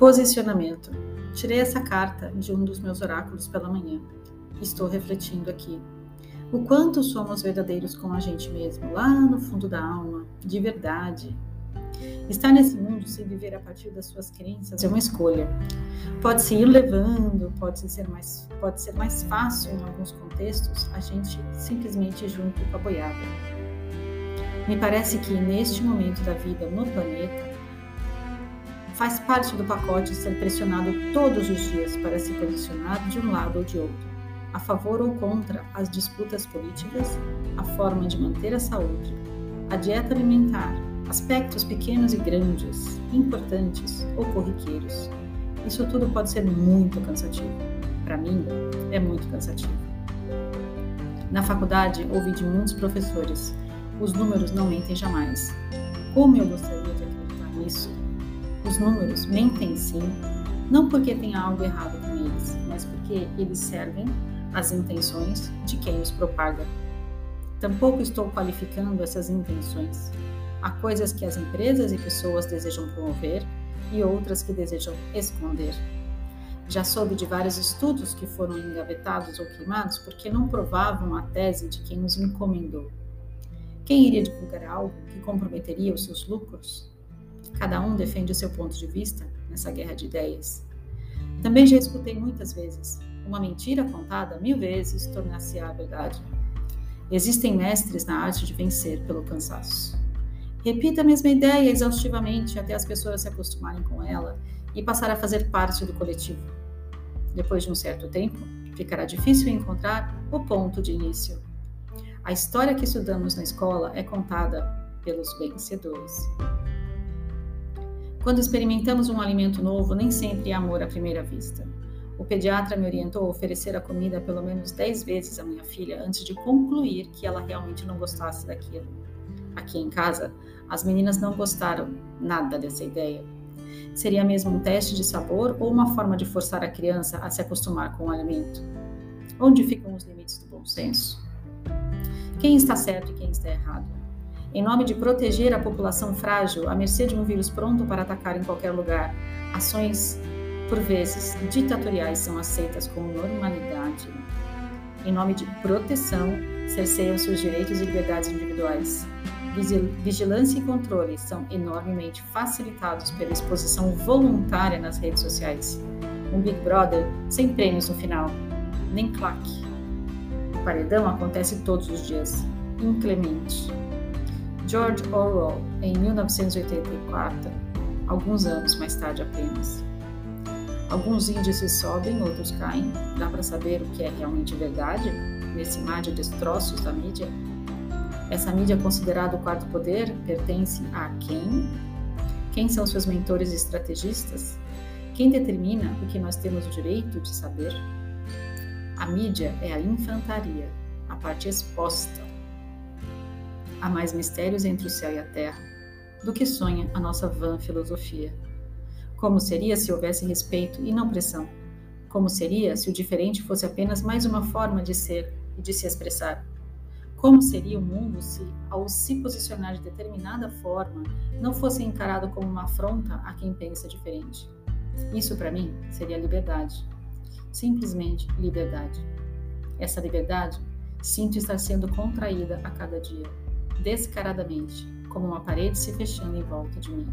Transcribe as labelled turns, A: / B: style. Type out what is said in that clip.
A: Posicionamento. Tirei essa carta de um dos meus oráculos pela manhã. Estou refletindo aqui. O quanto somos verdadeiros com a gente mesmo, lá no fundo da alma, de verdade, Estar nesse mundo sem viver a partir das suas crenças é uma escolha. Pode se ir levando, pode ser mais, pode ser mais fácil em alguns contextos a gente simplesmente junto com a boiada. Me parece que neste momento da vida no planeta faz parte do pacote ser pressionado todos os dias para se posicionar de um lado ou de outro, a favor ou contra as disputas políticas, a forma de manter a saúde, a dieta alimentar, aspectos pequenos e grandes, importantes ou corriqueiros. Isso tudo pode ser muito cansativo. Para mim, é muito cansativo. Na faculdade, ouvi de muitos professores: os números não mentem jamais. Como eu gostaria de acreditar nisso? Os números mentem sim, não porque tenha algo errado com eles, mas porque eles servem às intenções de quem os propaga. Tampouco estou qualificando essas intenções. Há coisas que as empresas e pessoas desejam promover e outras que desejam esconder. Já soube de vários estudos que foram engavetados ou queimados porque não provavam a tese de quem os encomendou. Quem iria divulgar algo que comprometeria os seus lucros? Cada um defende o seu ponto de vista nessa guerra de ideias. Também já escutei muitas vezes: uma mentira contada mil vezes tornar-se-á verdade. Existem mestres na arte de vencer pelo cansaço. Repita a mesma ideia exaustivamente até as pessoas se acostumarem com ela e passar a fazer parte do coletivo. Depois de um certo tempo, ficará difícil encontrar o ponto de início. A história que estudamos na escola é contada pelos vencedores. Quando experimentamos um alimento novo, nem sempre é amor à primeira vista. O pediatra me orientou a oferecer a comida pelo menos 10 vezes à minha filha antes de concluir que ela realmente não gostasse daquilo. Aqui em casa, as meninas não gostaram nada dessa ideia. Seria mesmo um teste de sabor ou uma forma de forçar a criança a se acostumar com o alimento? Onde ficam os limites do bom senso? Quem está certo e quem está errado? Em nome de proteger a população frágil à mercê de um vírus pronto para atacar em qualquer lugar, ações, por vezes, ditatoriais são aceitas como normalidade. Em nome de proteção, cerceiam-se os direitos e liberdades individuais. Vigilância e controle são enormemente facilitados pela exposição voluntária nas redes sociais. Um Big Brother sem prêmios no final, nem claque. O paredão acontece todos os dias, inclemente. George Orwell, em 1984, alguns anos mais tarde apenas. Alguns índices sobem, outros caem. Dá para saber o que é realmente verdade nesse mar de destroços da mídia? Essa mídia considerada o quarto poder pertence a quem? Quem são seus mentores e estrategistas? Quem determina o que nós temos o direito de saber? A mídia é a infantaria, a parte exposta. Há mais mistérios entre o céu e a terra do que sonha a nossa vã filosofia. Como seria se houvesse respeito e não pressão? Como seria se o diferente fosse apenas mais uma forma de ser e de se expressar? Como seria o mundo se, ao se posicionar de determinada forma, não fosse encarado como uma afronta a quem pensa diferente? Isso, para mim, seria liberdade. Simplesmente liberdade. Essa liberdade sinto estar sendo contraída a cada dia, descaradamente, como uma parede se fechando em volta de mim.